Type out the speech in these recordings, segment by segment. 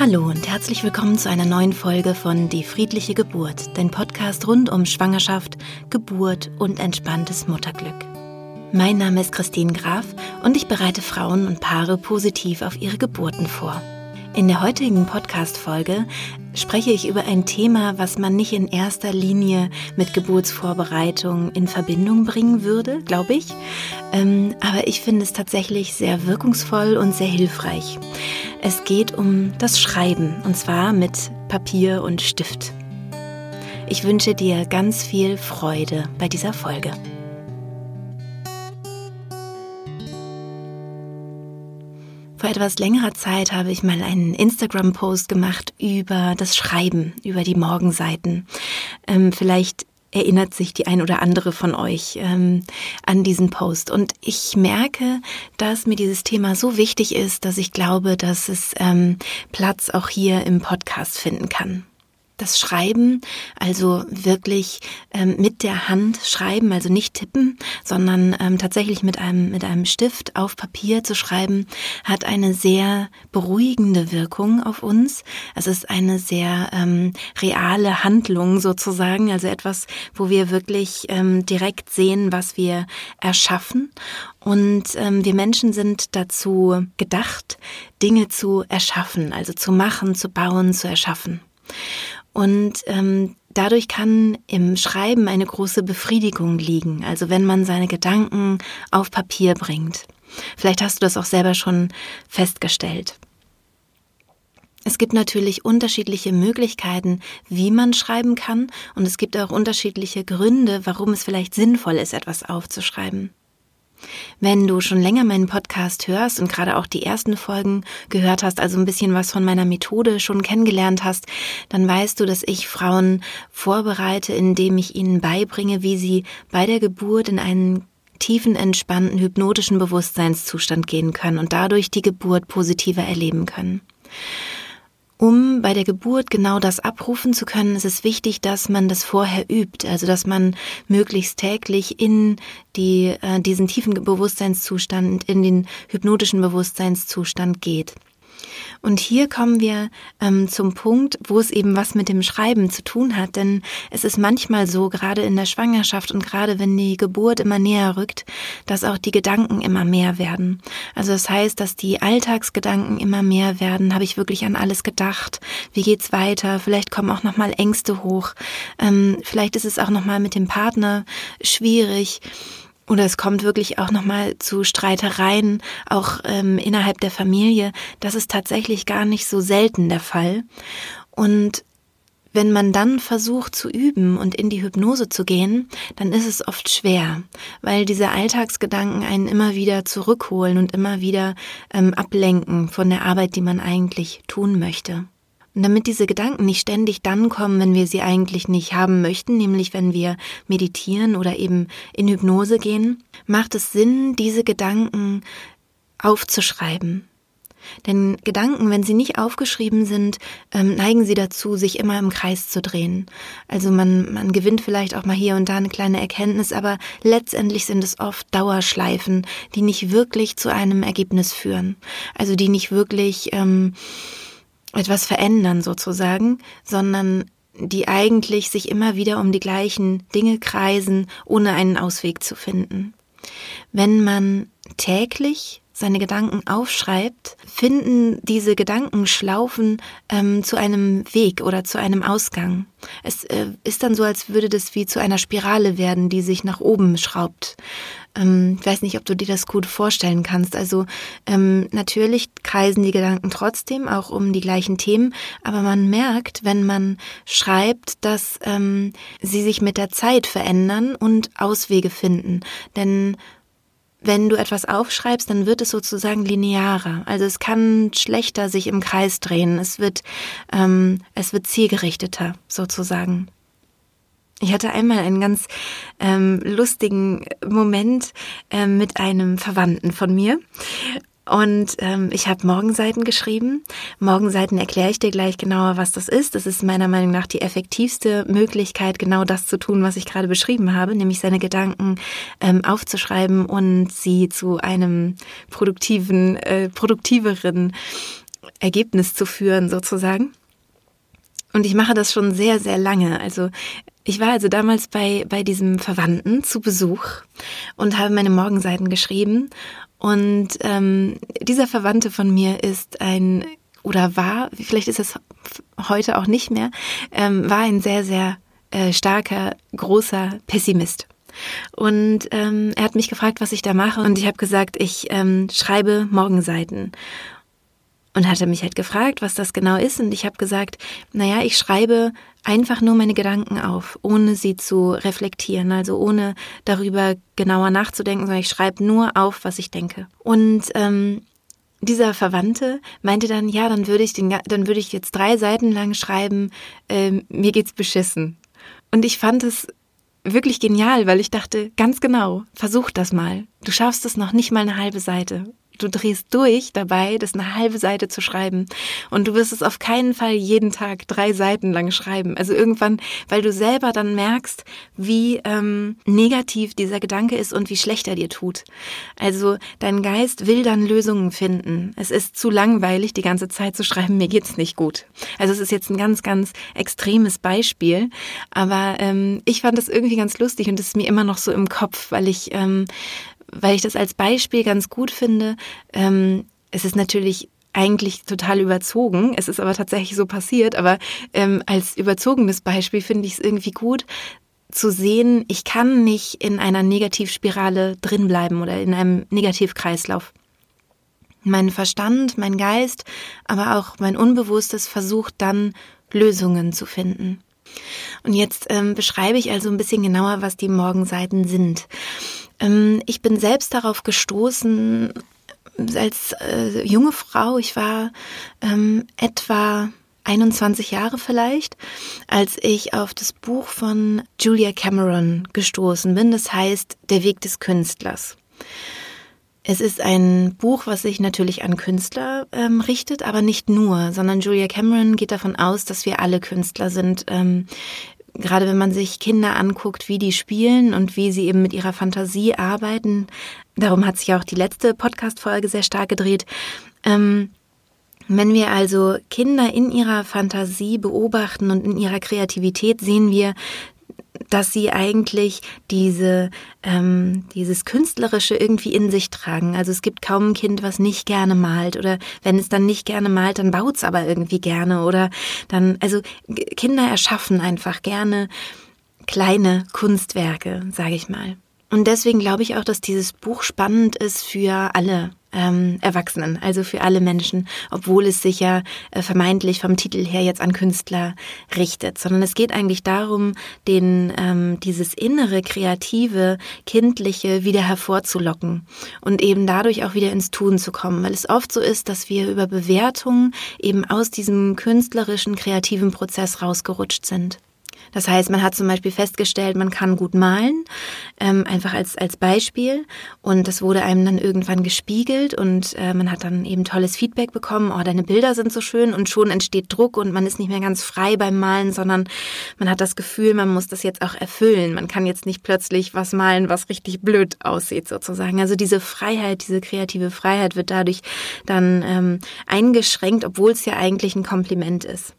Hallo und herzlich willkommen zu einer neuen Folge von Die friedliche Geburt, dein Podcast rund um Schwangerschaft, Geburt und entspanntes Mutterglück. Mein Name ist Christine Graf und ich bereite Frauen und Paare positiv auf ihre Geburten vor. In der heutigen Podcast-Folge spreche ich über ein Thema, was man nicht in erster Linie mit Geburtsvorbereitung in Verbindung bringen würde, glaube ich. Ähm, aber ich finde es tatsächlich sehr wirkungsvoll und sehr hilfreich. Es geht um das Schreiben und zwar mit Papier und Stift. Ich wünsche dir ganz viel Freude bei dieser Folge. Vor etwas längerer Zeit habe ich mal einen Instagram-Post gemacht über das Schreiben, über die Morgenseiten. Ähm, vielleicht erinnert sich die ein oder andere von euch ähm, an diesen Post. Und ich merke, dass mir dieses Thema so wichtig ist, dass ich glaube, dass es ähm, Platz auch hier im Podcast finden kann das Schreiben, also wirklich ähm, mit der Hand schreiben, also nicht tippen, sondern ähm, tatsächlich mit einem, mit einem Stift auf Papier zu schreiben, hat eine sehr beruhigende Wirkung auf uns. Es ist eine sehr ähm, reale Handlung sozusagen, also etwas, wo wir wirklich ähm, direkt sehen, was wir erschaffen. Und ähm, wir Menschen sind dazu gedacht, Dinge zu erschaffen, also zu machen, zu bauen, zu erschaffen. Und ähm, dadurch kann im Schreiben eine große Befriedigung liegen, also wenn man seine Gedanken auf Papier bringt. Vielleicht hast du das auch selber schon festgestellt. Es gibt natürlich unterschiedliche Möglichkeiten, wie man schreiben kann, und es gibt auch unterschiedliche Gründe, warum es vielleicht sinnvoll ist, etwas aufzuschreiben. Wenn du schon länger meinen Podcast hörst und gerade auch die ersten Folgen gehört hast, also ein bisschen was von meiner Methode schon kennengelernt hast, dann weißt du, dass ich Frauen vorbereite, indem ich ihnen beibringe, wie sie bei der Geburt in einen tiefen, entspannten, hypnotischen Bewusstseinszustand gehen können und dadurch die Geburt positiver erleben können. Um bei der Geburt genau das abrufen zu können, ist es wichtig, dass man das vorher übt, also dass man möglichst täglich in die, äh, diesen tiefen Bewusstseinszustand, in den hypnotischen Bewusstseinszustand geht. Und hier kommen wir ähm, zum Punkt, wo es eben was mit dem Schreiben zu tun hat. Denn es ist manchmal so, gerade in der Schwangerschaft und gerade wenn die Geburt immer näher rückt, dass auch die Gedanken immer mehr werden. Also das heißt, dass die Alltagsgedanken immer mehr werden. Habe ich wirklich an alles gedacht? Wie geht's weiter? Vielleicht kommen auch nochmal Ängste hoch. Ähm, vielleicht ist es auch nochmal mit dem Partner schwierig. Oder es kommt wirklich auch nochmal zu Streitereien, auch ähm, innerhalb der Familie. Das ist tatsächlich gar nicht so selten der Fall. Und wenn man dann versucht zu üben und in die Hypnose zu gehen, dann ist es oft schwer, weil diese Alltagsgedanken einen immer wieder zurückholen und immer wieder ähm, ablenken von der Arbeit, die man eigentlich tun möchte. Und damit diese Gedanken nicht ständig dann kommen, wenn wir sie eigentlich nicht haben möchten, nämlich wenn wir meditieren oder eben in Hypnose gehen, macht es Sinn, diese Gedanken aufzuschreiben. Denn Gedanken, wenn sie nicht aufgeschrieben sind, ähm, neigen sie dazu, sich immer im Kreis zu drehen. Also man, man gewinnt vielleicht auch mal hier und da eine kleine Erkenntnis, aber letztendlich sind es oft Dauerschleifen, die nicht wirklich zu einem Ergebnis führen. Also die nicht wirklich ähm, etwas verändern sozusagen, sondern die eigentlich sich immer wieder um die gleichen Dinge kreisen, ohne einen Ausweg zu finden. Wenn man täglich seine Gedanken aufschreibt, finden diese Gedankenschlaufen ähm, zu einem Weg oder zu einem Ausgang. Es äh, ist dann so, als würde das wie zu einer Spirale werden, die sich nach oben schraubt. Ähm, ich weiß nicht, ob du dir das gut vorstellen kannst. Also ähm, natürlich kreisen die Gedanken trotzdem auch um die gleichen Themen, aber man merkt, wenn man schreibt, dass ähm, sie sich mit der Zeit verändern und Auswege finden. Denn wenn du etwas aufschreibst, dann wird es sozusagen linearer. Also es kann schlechter sich im Kreis drehen. Es wird, ähm, es wird zielgerichteter sozusagen. Ich hatte einmal einen ganz ähm, lustigen Moment ähm, mit einem Verwandten von mir. Und ähm, ich habe Morgenseiten geschrieben. Morgenseiten erkläre ich dir gleich genauer, was das ist. Das ist meiner Meinung nach die effektivste Möglichkeit, genau das zu tun, was ich gerade beschrieben habe, nämlich seine Gedanken ähm, aufzuschreiben und sie zu einem produktiven, äh, produktiveren Ergebnis zu führen, sozusagen. Und ich mache das schon sehr, sehr lange. Also ich war also damals bei, bei diesem Verwandten zu Besuch und habe meine Morgenseiten geschrieben. Und ähm, dieser Verwandte von mir ist ein oder war, vielleicht ist es heute auch nicht mehr, ähm, war ein sehr, sehr äh, starker, großer Pessimist. Und ähm, er hat mich gefragt, was ich da mache. Und ich habe gesagt, ich ähm, schreibe Morgenseiten. Und hat er mich halt gefragt, was das genau ist. Und ich habe gesagt, naja, ich schreibe einfach nur meine Gedanken auf, ohne sie zu reflektieren, also ohne darüber genauer nachzudenken, sondern ich schreibe nur auf, was ich denke. Und ähm, dieser Verwandte meinte dann, ja, dann würde ich den, dann würde ich jetzt drei Seiten lang schreiben, äh, mir geht's beschissen. Und ich fand es wirklich genial, weil ich dachte, ganz genau, versuch das mal. Du schaffst es noch nicht mal eine halbe Seite du drehst durch dabei, das eine halbe Seite zu schreiben. Und du wirst es auf keinen Fall jeden Tag drei Seiten lang schreiben. Also irgendwann, weil du selber dann merkst, wie ähm, negativ dieser Gedanke ist und wie schlecht er dir tut. Also dein Geist will dann Lösungen finden. Es ist zu langweilig, die ganze Zeit zu schreiben, mir geht's nicht gut. Also es ist jetzt ein ganz, ganz extremes Beispiel. Aber ähm, ich fand das irgendwie ganz lustig und es ist mir immer noch so im Kopf, weil ich ähm, weil ich das als Beispiel ganz gut finde. Ähm, es ist natürlich eigentlich total überzogen. Es ist aber tatsächlich so passiert. Aber ähm, als überzogenes Beispiel finde ich es irgendwie gut zu sehen, ich kann nicht in einer Negativspirale drinbleiben oder in einem Negativkreislauf. Mein Verstand, mein Geist, aber auch mein Unbewusstes versucht dann Lösungen zu finden. Und jetzt ähm, beschreibe ich also ein bisschen genauer, was die Morgenseiten sind. Ähm, ich bin selbst darauf gestoßen als äh, junge Frau. Ich war ähm, etwa 21 Jahre vielleicht, als ich auf das Buch von Julia Cameron gestoßen bin. Das heißt Der Weg des Künstlers. Es ist ein Buch, was sich natürlich an Künstler ähm, richtet, aber nicht nur, sondern Julia Cameron geht davon aus, dass wir alle Künstler sind. Ähm, gerade wenn man sich Kinder anguckt, wie die spielen und wie sie eben mit ihrer Fantasie arbeiten, darum hat sich auch die letzte Podcast-Folge sehr stark gedreht. Ähm, wenn wir also Kinder in ihrer Fantasie beobachten und in ihrer Kreativität, sehen wir, dass sie eigentlich diese, ähm, dieses Künstlerische irgendwie in sich tragen. Also es gibt kaum ein Kind, was nicht gerne malt oder wenn es dann nicht gerne malt, dann baut es aber irgendwie gerne oder dann, also Kinder erschaffen einfach gerne kleine Kunstwerke, sage ich mal. Und deswegen glaube ich auch, dass dieses Buch spannend ist für alle ähm, Erwachsenen, also für alle Menschen, obwohl es sich ja äh, vermeintlich vom Titel her jetzt an Künstler richtet, sondern es geht eigentlich darum, den ähm, dieses innere, kreative, kindliche wieder hervorzulocken und eben dadurch auch wieder ins Tun zu kommen, weil es oft so ist, dass wir über Bewertungen eben aus diesem künstlerischen, kreativen Prozess rausgerutscht sind. Das heißt, man hat zum Beispiel festgestellt, man kann gut malen, ähm, einfach als, als Beispiel. Und das wurde einem dann irgendwann gespiegelt und äh, man hat dann eben tolles Feedback bekommen, oh, deine Bilder sind so schön und schon entsteht Druck und man ist nicht mehr ganz frei beim Malen, sondern man hat das Gefühl, man muss das jetzt auch erfüllen. Man kann jetzt nicht plötzlich was malen, was richtig blöd aussieht sozusagen. Also diese Freiheit, diese kreative Freiheit wird dadurch dann ähm, eingeschränkt, obwohl es ja eigentlich ein Kompliment ist.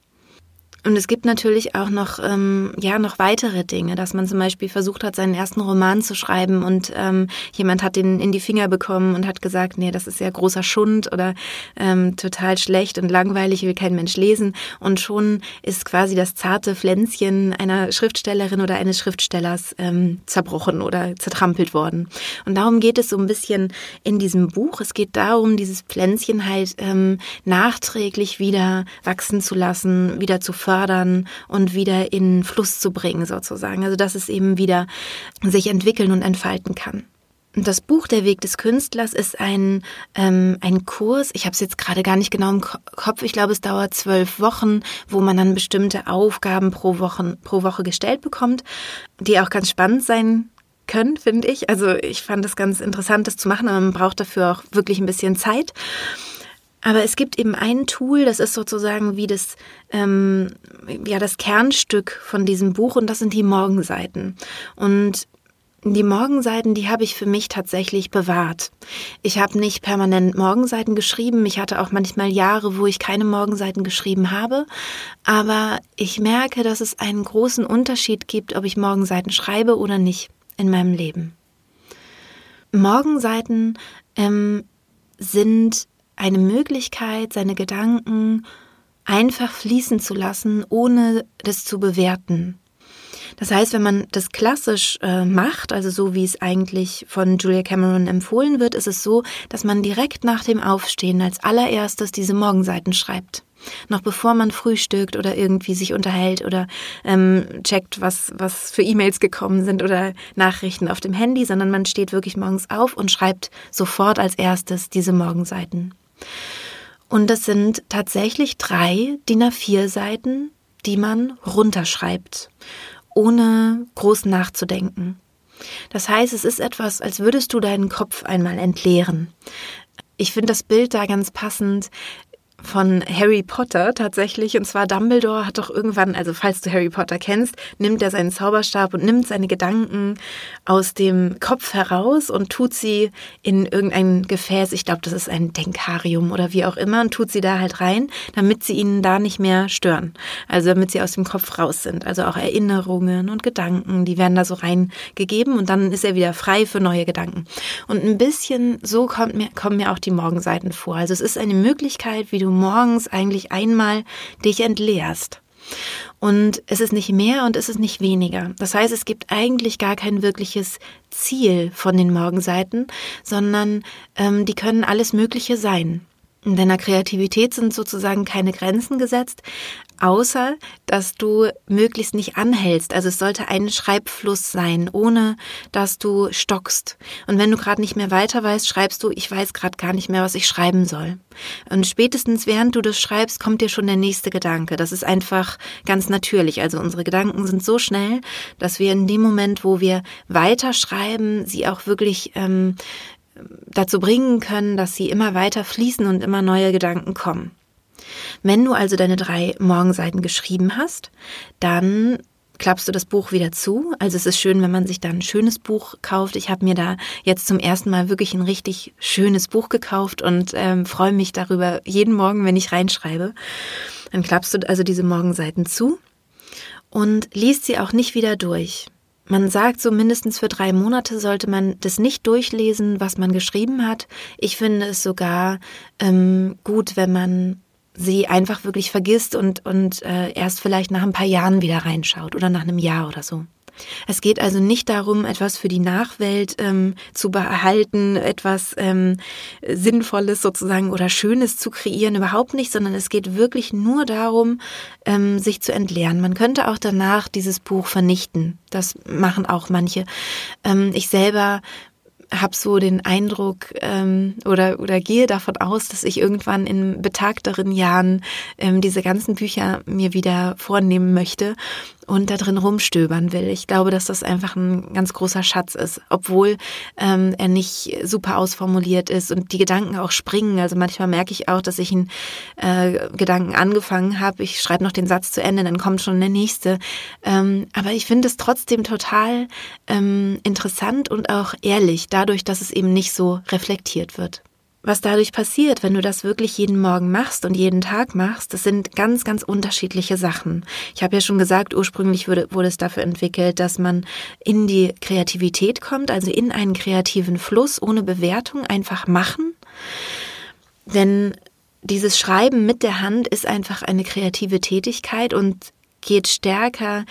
Und es gibt natürlich auch noch, ähm, ja, noch weitere Dinge, dass man zum Beispiel versucht hat, seinen ersten Roman zu schreiben und ähm, jemand hat den in die Finger bekommen und hat gesagt, nee, das ist ja großer Schund oder ähm, total schlecht und langweilig, will kein Mensch lesen. Und schon ist quasi das zarte Pflänzchen einer Schriftstellerin oder eines Schriftstellers ähm, zerbrochen oder zertrampelt worden. Und darum geht es so ein bisschen in diesem Buch. Es geht darum, dieses Pflänzchen halt ähm, nachträglich wieder wachsen zu lassen, wieder zu fördern fördern und wieder in Fluss zu bringen sozusagen. Also dass es eben wieder sich entwickeln und entfalten kann. Das Buch Der Weg des Künstlers ist ein, ähm, ein Kurs, ich habe es jetzt gerade gar nicht genau im Kopf, ich glaube es dauert zwölf Wochen, wo man dann bestimmte Aufgaben pro Woche, pro Woche gestellt bekommt, die auch ganz spannend sein können, finde ich. Also ich fand es ganz interessant, das zu machen, aber man braucht dafür auch wirklich ein bisschen Zeit. Aber es gibt eben ein Tool, das ist sozusagen wie das, ähm, ja, das Kernstück von diesem Buch und das sind die Morgenseiten. Und Die Morgenseiten, die habe ich für mich tatsächlich bewahrt. Ich habe nicht permanent Morgenseiten geschrieben. Ich hatte auch manchmal Jahre, wo ich keine Morgenseiten geschrieben habe. Aber ich merke, dass es einen großen Unterschied gibt, ob ich Morgenseiten schreibe oder nicht in meinem Leben. Morgenseiten ähm, sind eine Möglichkeit, seine Gedanken einfach fließen zu lassen, ohne das zu bewerten. Das heißt, wenn man das klassisch äh, macht, also so wie es eigentlich von Julia Cameron empfohlen wird, ist es so, dass man direkt nach dem Aufstehen als allererstes diese Morgenseiten schreibt. Noch bevor man frühstückt oder irgendwie sich unterhält oder ähm, checkt, was, was für E-Mails gekommen sind oder Nachrichten auf dem Handy, sondern man steht wirklich morgens auf und schreibt sofort als erstes diese Morgenseiten. Und das sind tatsächlich drei DIN A4 Seiten, die man runterschreibt ohne groß nachzudenken. Das heißt, es ist etwas, als würdest du deinen Kopf einmal entleeren. Ich finde das Bild da ganz passend von Harry Potter tatsächlich. Und zwar Dumbledore hat doch irgendwann, also falls du Harry Potter kennst, nimmt er seinen Zauberstab und nimmt seine Gedanken aus dem Kopf heraus und tut sie in irgendein Gefäß. Ich glaube, das ist ein Denkarium oder wie auch immer und tut sie da halt rein, damit sie ihnen da nicht mehr stören. Also damit sie aus dem Kopf raus sind. Also auch Erinnerungen und Gedanken, die werden da so reingegeben und dann ist er wieder frei für neue Gedanken. Und ein bisschen so kommt mir, kommen mir auch die Morgenseiten vor. Also es ist eine Möglichkeit, wie du morgens eigentlich einmal dich entleerst. Und es ist nicht mehr und es ist nicht weniger. Das heißt, es gibt eigentlich gar kein wirkliches Ziel von den Morgenseiten, sondern ähm, die können alles Mögliche sein. In deiner Kreativität sind sozusagen keine Grenzen gesetzt, außer dass du möglichst nicht anhältst. Also es sollte ein Schreibfluss sein, ohne dass du stockst. Und wenn du gerade nicht mehr weiter weißt, schreibst du, ich weiß gerade gar nicht mehr, was ich schreiben soll. Und spätestens während du das schreibst, kommt dir schon der nächste Gedanke. Das ist einfach ganz natürlich. Also unsere Gedanken sind so schnell, dass wir in dem Moment, wo wir weiterschreiben, sie auch wirklich ähm, dazu bringen können, dass sie immer weiter fließen und immer neue Gedanken kommen. Wenn du also deine drei Morgenseiten geschrieben hast, dann klappst du das Buch wieder zu. Also es ist schön, wenn man sich da ein schönes Buch kauft. Ich habe mir da jetzt zum ersten Mal wirklich ein richtig schönes Buch gekauft und ähm, freue mich darüber jeden Morgen, wenn ich reinschreibe. Dann klappst du also diese Morgenseiten zu und liest sie auch nicht wieder durch. Man sagt so mindestens für drei Monate sollte man das nicht durchlesen, was man geschrieben hat. Ich finde es sogar ähm, gut, wenn man sie einfach wirklich vergisst und, und äh, erst vielleicht nach ein paar Jahren wieder reinschaut oder nach einem Jahr oder so. Es geht also nicht darum, etwas für die Nachwelt ähm, zu behalten, etwas ähm, Sinnvolles sozusagen oder Schönes zu kreieren, überhaupt nicht, sondern es geht wirklich nur darum, ähm, sich zu entleeren. Man könnte auch danach dieses Buch vernichten. Das machen auch manche. Ähm, ich selber habe so den Eindruck ähm, oder, oder gehe davon aus, dass ich irgendwann in betagteren Jahren ähm, diese ganzen Bücher mir wieder vornehmen möchte und da drin rumstöbern will. Ich glaube, dass das einfach ein ganz großer Schatz ist, obwohl ähm, er nicht super ausformuliert ist und die Gedanken auch springen. Also manchmal merke ich auch, dass ich einen äh, Gedanken angefangen habe. Ich schreibe noch den Satz zu Ende, dann kommt schon der nächste. Ähm, aber ich finde es trotzdem total ähm, interessant und auch ehrlich, dadurch, dass es eben nicht so reflektiert wird was dadurch passiert, wenn du das wirklich jeden Morgen machst und jeden Tag machst, das sind ganz, ganz unterschiedliche Sachen. Ich habe ja schon gesagt, ursprünglich wurde, wurde es dafür entwickelt, dass man in die Kreativität kommt, also in einen kreativen Fluss ohne Bewertung einfach machen. Denn dieses Schreiben mit der Hand ist einfach eine kreative Tätigkeit und geht stärker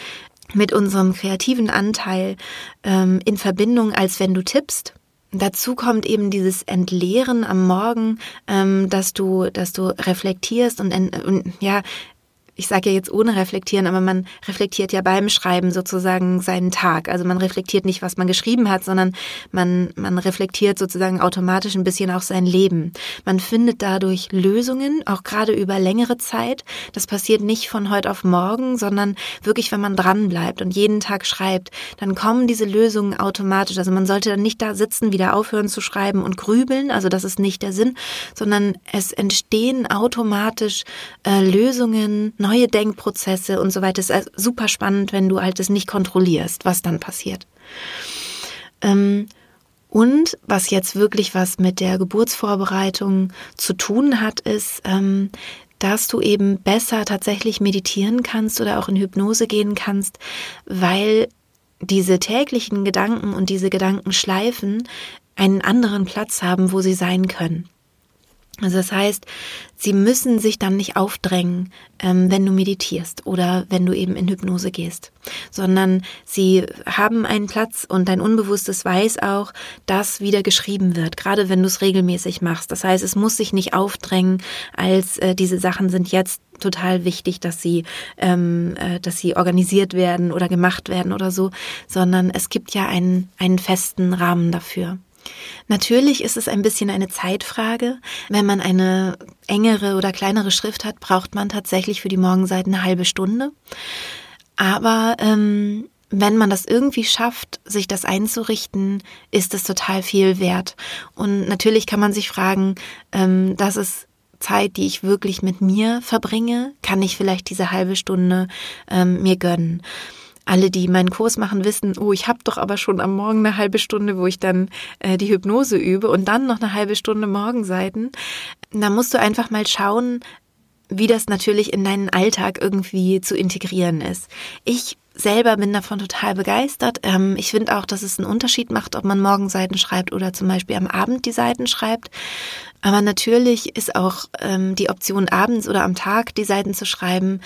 mit unserem kreativen Anteil ähm, in Verbindung, als wenn du tippst. Dazu kommt eben dieses Entleeren am Morgen, ähm, dass du, dass du reflektierst und, und ja, ich sage ja jetzt ohne reflektieren, aber man reflektiert ja beim Schreiben sozusagen seinen Tag. Also man reflektiert nicht, was man geschrieben hat, sondern man, man reflektiert sozusagen automatisch ein bisschen auch sein Leben. Man findet dadurch Lösungen, auch gerade über längere Zeit. Das passiert nicht von heute auf morgen, sondern wirklich, wenn man dran bleibt und jeden Tag schreibt, dann kommen diese Lösungen automatisch. Also man sollte dann nicht da sitzen, wieder aufhören zu schreiben und grübeln. Also das ist nicht der Sinn, sondern es entstehen automatisch äh, Lösungen, neue Denkprozesse und so weiter. Es ist super spannend, wenn du halt es nicht kontrollierst, was dann passiert. Ähm, und was jetzt wirklich was mit der Geburtsvorbereitung zu tun hat, ist, ähm, dass du eben besser tatsächlich meditieren kannst oder auch in Hypnose gehen kannst, weil diese täglichen Gedanken und diese Gedankenschleifen einen anderen Platz haben, wo sie sein können. Also das heißt, sie müssen sich dann nicht aufdrängen, ähm, wenn du meditierst oder wenn du eben in Hypnose gehst, sondern sie haben einen Platz und dein Unbewusstes weiß auch, dass wieder geschrieben wird, gerade wenn du es regelmäßig machst. Das heißt, es muss sich nicht aufdrängen, als äh, diese Sachen sind jetzt total wichtig, dass sie, ähm, äh, dass sie organisiert werden oder gemacht werden oder so, sondern es gibt ja einen, einen festen Rahmen dafür. Natürlich ist es ein bisschen eine Zeitfrage. Wenn man eine engere oder kleinere Schrift hat, braucht man tatsächlich für die Morgenseiten eine halbe Stunde. Aber ähm, wenn man das irgendwie schafft, sich das einzurichten, ist es total viel wert. Und natürlich kann man sich fragen, ähm, das ist Zeit, die ich wirklich mit mir verbringe, kann ich vielleicht diese halbe Stunde ähm, mir gönnen alle, die meinen Kurs machen, wissen, oh, ich habe doch aber schon am Morgen eine halbe Stunde, wo ich dann äh, die Hypnose übe und dann noch eine halbe Stunde Morgenseiten. Da musst du einfach mal schauen, wie das natürlich in deinen Alltag irgendwie zu integrieren ist. Ich selber bin davon total begeistert. Ähm, ich finde auch, dass es einen Unterschied macht, ob man Morgenseiten schreibt oder zum Beispiel am Abend die Seiten schreibt. Aber natürlich ist auch ähm, die Option, abends oder am Tag die Seiten zu schreiben,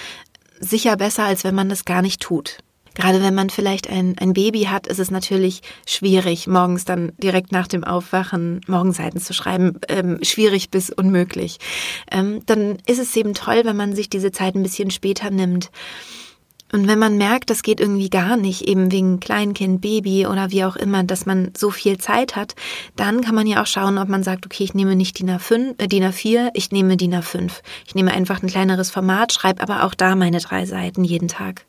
sicher besser, als wenn man das gar nicht tut. Gerade wenn man vielleicht ein, ein Baby hat, ist es natürlich schwierig, morgens dann direkt nach dem Aufwachen Morgenseiten zu schreiben. Ähm, schwierig bis unmöglich. Ähm, dann ist es eben toll, wenn man sich diese Zeit ein bisschen später nimmt. Und wenn man merkt, das geht irgendwie gar nicht, eben wegen Kleinkind, Baby oder wie auch immer, dass man so viel Zeit hat, dann kann man ja auch schauen, ob man sagt, okay, ich nehme nicht DIN A5, äh, DIN A4, ich nehme DIN A5. Ich nehme einfach ein kleineres Format, schreibe aber auch da meine drei Seiten jeden Tag.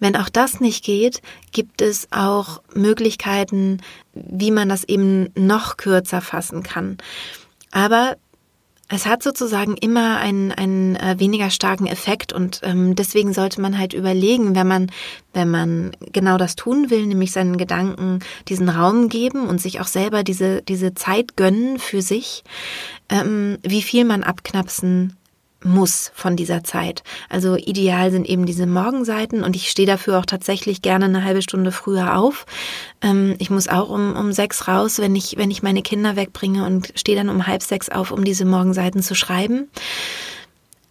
Wenn auch das nicht geht, gibt es auch Möglichkeiten, wie man das eben noch kürzer fassen kann. Aber es hat sozusagen immer einen, einen äh, weniger starken Effekt und ähm, deswegen sollte man halt überlegen, wenn man, wenn man genau das tun will, nämlich seinen Gedanken diesen Raum geben und sich auch selber diese, diese Zeit gönnen für sich, ähm, wie viel man abknapsen muss von dieser Zeit. Also ideal sind eben diese Morgenseiten und ich stehe dafür auch tatsächlich gerne eine halbe Stunde früher auf. Ähm, ich muss auch um, um sechs raus, wenn ich, wenn ich meine Kinder wegbringe und stehe dann um halb sechs auf, um diese Morgenseiten zu schreiben.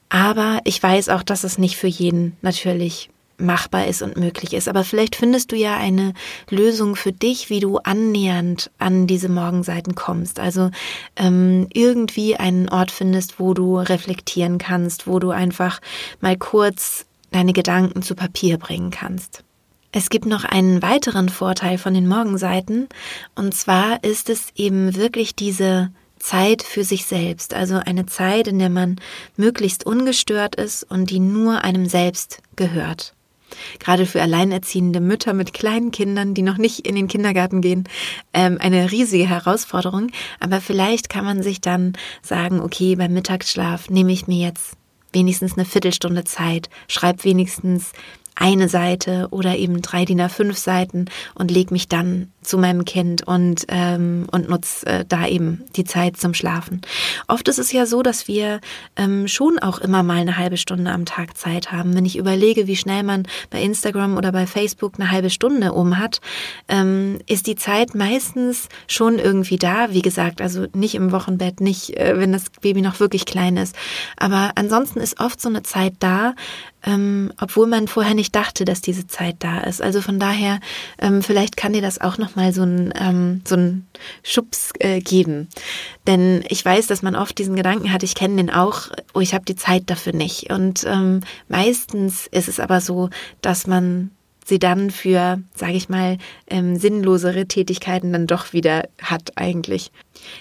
Aber ich weiß auch, dass es nicht für jeden natürlich machbar ist und möglich ist. Aber vielleicht findest du ja eine Lösung für dich, wie du annähernd an diese Morgenseiten kommst. Also ähm, irgendwie einen Ort findest, wo du reflektieren kannst, wo du einfach mal kurz deine Gedanken zu Papier bringen kannst. Es gibt noch einen weiteren Vorteil von den Morgenseiten, und zwar ist es eben wirklich diese Zeit für sich selbst, also eine Zeit, in der man möglichst ungestört ist und die nur einem selbst gehört. Gerade für alleinerziehende Mütter mit kleinen Kindern, die noch nicht in den Kindergarten gehen, ähm, eine riesige Herausforderung. Aber vielleicht kann man sich dann sagen, okay, beim Mittagsschlaf nehme ich mir jetzt wenigstens eine Viertelstunde Zeit, schreib wenigstens eine Seite oder eben drei DIN A5 Seiten und leg mich dann zu meinem Kind und, ähm, und nutze äh, da eben die Zeit zum Schlafen. Oft ist es ja so, dass wir ähm, schon auch immer mal eine halbe Stunde am Tag Zeit haben. Wenn ich überlege, wie schnell man bei Instagram oder bei Facebook eine halbe Stunde um hat, ähm, ist die Zeit meistens schon irgendwie da. Wie gesagt, also nicht im Wochenbett, nicht, äh, wenn das Baby noch wirklich klein ist. Aber ansonsten ist oft so eine Zeit da, ähm, obwohl man vorher nicht dachte, dass diese Zeit da ist. Also von daher, ähm, vielleicht kann dir das auch nochmal so ein ähm, so Schubs äh, geben. Denn ich weiß, dass man oft diesen Gedanken hat, ich kenne den auch, oh, ich habe die Zeit dafür nicht. Und ähm, meistens ist es aber so, dass man sie dann für, sage ich mal, ähm, sinnlosere Tätigkeiten dann doch wieder hat eigentlich.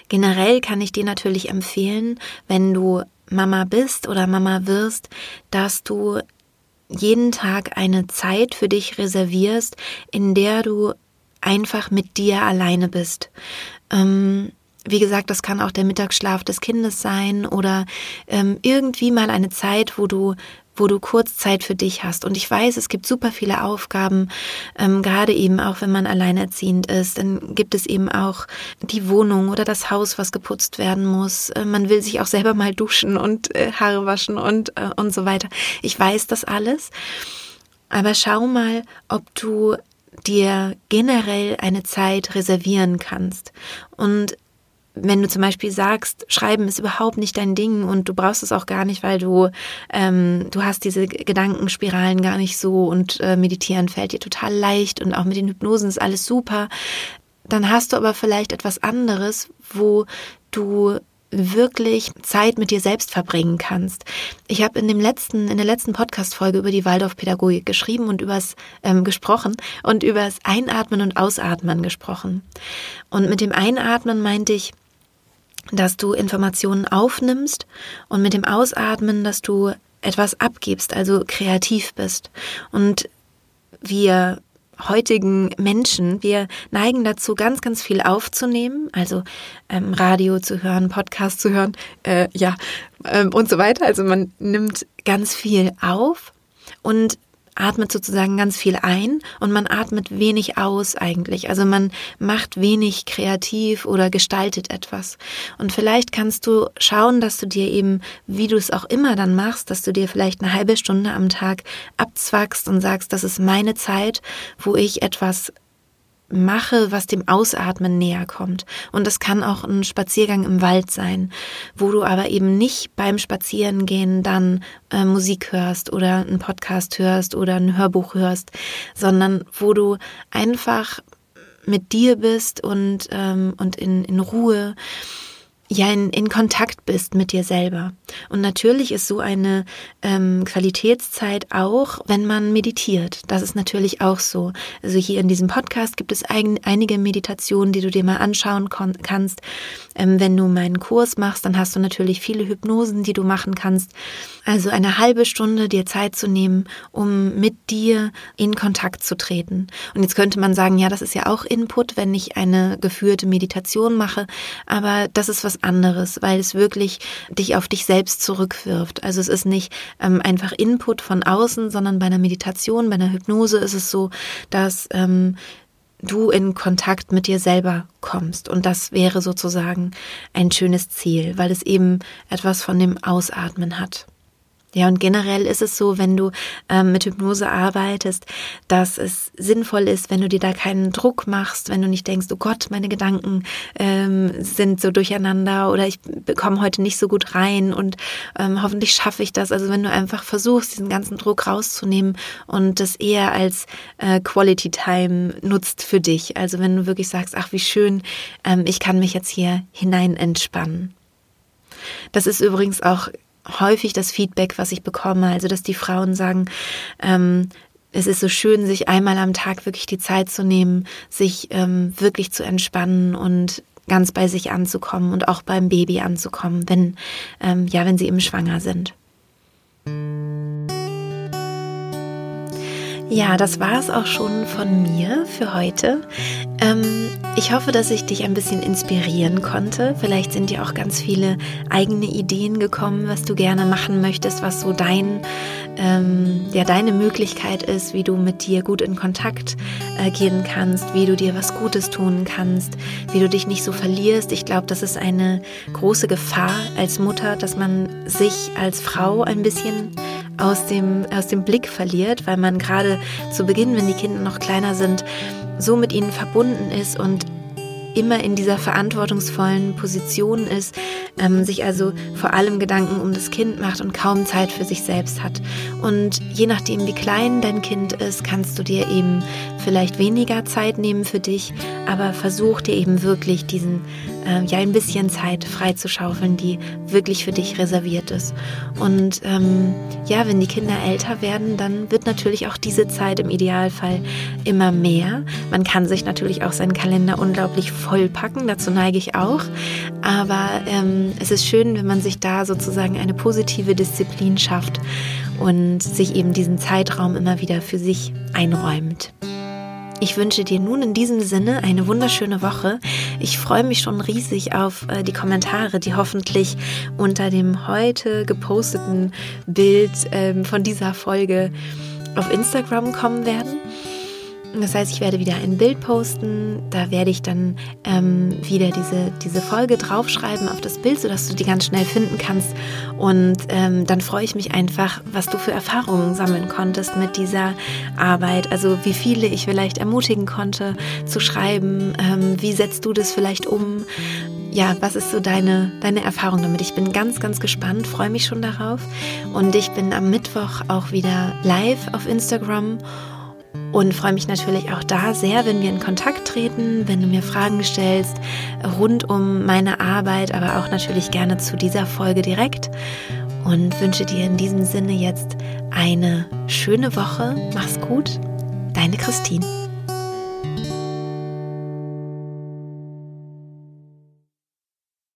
Generell kann ich dir natürlich empfehlen, wenn du Mama bist oder Mama wirst, dass du jeden Tag eine Zeit für dich reservierst, in der du einfach mit dir alleine bist. Ähm, wie gesagt, das kann auch der Mittagsschlaf des Kindes sein oder ähm, irgendwie mal eine Zeit, wo du wo du kurz Zeit für dich hast. Und ich weiß, es gibt super viele Aufgaben, ähm, gerade eben auch, wenn man alleinerziehend ist. Dann gibt es eben auch die Wohnung oder das Haus, was geputzt werden muss. Äh, man will sich auch selber mal duschen und äh, Haare waschen und, äh, und so weiter. Ich weiß das alles. Aber schau mal, ob du dir generell eine Zeit reservieren kannst. Und wenn du zum Beispiel sagst, Schreiben ist überhaupt nicht dein Ding und du brauchst es auch gar nicht, weil du ähm, du hast diese Gedankenspiralen gar nicht so und äh, Meditieren fällt dir total leicht und auch mit den Hypnosen ist alles super, dann hast du aber vielleicht etwas anderes, wo du wirklich Zeit mit dir selbst verbringen kannst. Ich habe in dem letzten, in der letzten Podcast-Folge über die Waldorfpädagogik geschrieben und übers ähm, gesprochen und übers Einatmen und Ausatmen gesprochen. Und mit dem Einatmen meinte ich, dass du Informationen aufnimmst und mit dem Ausatmen, dass du etwas abgibst, also kreativ bist. Und wir heutigen Menschen, wir neigen dazu, ganz, ganz viel aufzunehmen, also ähm, Radio zu hören, Podcast zu hören, äh, ja, ähm, und so weiter. Also man nimmt ganz viel auf und atmet sozusagen ganz viel ein und man atmet wenig aus eigentlich. Also man macht wenig kreativ oder gestaltet etwas. Und vielleicht kannst du schauen, dass du dir eben, wie du es auch immer dann machst, dass du dir vielleicht eine halbe Stunde am Tag abzwackst und sagst, das ist meine Zeit, wo ich etwas mache, was dem Ausatmen näher kommt. Und das kann auch ein Spaziergang im Wald sein, wo du aber eben nicht beim Spazierengehen dann äh, Musik hörst oder einen Podcast hörst oder ein Hörbuch hörst, sondern wo du einfach mit dir bist und, ähm, und in, in Ruhe ja in, in Kontakt bist mit dir selber. Und natürlich ist so eine ähm, Qualitätszeit auch, wenn man meditiert. Das ist natürlich auch so. Also hier in diesem Podcast gibt es ein, einige Meditationen, die du dir mal anschauen kannst. Ähm, wenn du meinen Kurs machst, dann hast du natürlich viele Hypnosen, die du machen kannst. Also eine halbe Stunde dir Zeit zu nehmen, um mit dir in Kontakt zu treten. Und jetzt könnte man sagen, ja, das ist ja auch Input, wenn ich eine geführte Meditation mache. Aber das ist was anderes, weil es wirklich dich auf dich selbst zurückwirft. Also es ist nicht ähm, einfach Input von außen, sondern bei einer Meditation, bei einer Hypnose ist es so, dass ähm, du in Kontakt mit dir selber kommst. Und das wäre sozusagen ein schönes Ziel, weil es eben etwas von dem Ausatmen hat. Ja, und generell ist es so, wenn du ähm, mit Hypnose arbeitest, dass es sinnvoll ist, wenn du dir da keinen Druck machst, wenn du nicht denkst, oh Gott, meine Gedanken ähm, sind so durcheinander oder ich bekomme heute nicht so gut rein und ähm, hoffentlich schaffe ich das. Also wenn du einfach versuchst, diesen ganzen Druck rauszunehmen und das eher als äh, Quality Time nutzt für dich. Also wenn du wirklich sagst, ach wie schön, ähm, ich kann mich jetzt hier hinein entspannen. Das ist übrigens auch häufig das Feedback, was ich bekomme. Also, dass die Frauen sagen, ähm, es ist so schön, sich einmal am Tag wirklich die Zeit zu nehmen, sich ähm, wirklich zu entspannen und ganz bei sich anzukommen und auch beim Baby anzukommen, wenn, ähm, ja, wenn sie eben schwanger sind. Ja, das war es auch schon von mir für heute. Ähm, ich hoffe, dass ich dich ein bisschen inspirieren konnte. Vielleicht sind dir auch ganz viele eigene Ideen gekommen, was du gerne machen möchtest, was so dein, ähm, ja, deine Möglichkeit ist, wie du mit dir gut in Kontakt äh, gehen kannst, wie du dir was Gutes tun kannst, wie du dich nicht so verlierst. Ich glaube, das ist eine große Gefahr als Mutter, dass man sich als Frau ein bisschen aus dem, aus dem Blick verliert, weil man gerade zu Beginn, wenn die Kinder noch kleiner sind, so mit ihnen verbunden ist und immer in dieser verantwortungsvollen Position ist, ähm, sich also vor allem Gedanken um das Kind macht und kaum Zeit für sich selbst hat. Und je nachdem, wie klein dein Kind ist, kannst du dir eben vielleicht weniger Zeit nehmen für dich, aber versuch dir eben wirklich diesen, äh, ja, ein bisschen Zeit freizuschaufeln, die wirklich für dich reserviert ist. Und ähm, ja, wenn die Kinder älter werden, dann wird natürlich auch diese Zeit im Idealfall immer mehr. Man kann sich natürlich auch seinen Kalender unglaublich vollpacken, dazu neige ich auch. Aber ähm, es ist schön, wenn man sich da sozusagen eine positive Disziplin schafft und sich eben diesen Zeitraum immer wieder für sich einräumt. Ich wünsche dir nun in diesem Sinne eine wunderschöne Woche. Ich freue mich schon riesig auf äh, die Kommentare, die hoffentlich unter dem heute geposteten Bild ähm, von dieser Folge auf Instagram kommen werden. Das heißt, ich werde wieder ein Bild posten. Da werde ich dann ähm, wieder diese, diese Folge draufschreiben auf das Bild, sodass du die ganz schnell finden kannst. Und ähm, dann freue ich mich einfach, was du für Erfahrungen sammeln konntest mit dieser Arbeit. Also wie viele ich vielleicht ermutigen konnte zu schreiben. Ähm, wie setzt du das vielleicht um? ja, was ist so deine, deine Erfahrung damit? Ich bin ganz, ganz gespannt, freue mich schon darauf. Und ich bin am Mittwoch auch wieder live auf Instagram und freue mich natürlich auch da sehr, wenn wir in Kontakt treten, wenn du mir Fragen stellst rund um meine Arbeit, aber auch natürlich gerne zu dieser Folge direkt und wünsche dir in diesem Sinne jetzt eine schöne Woche. Mach's gut, deine Christine.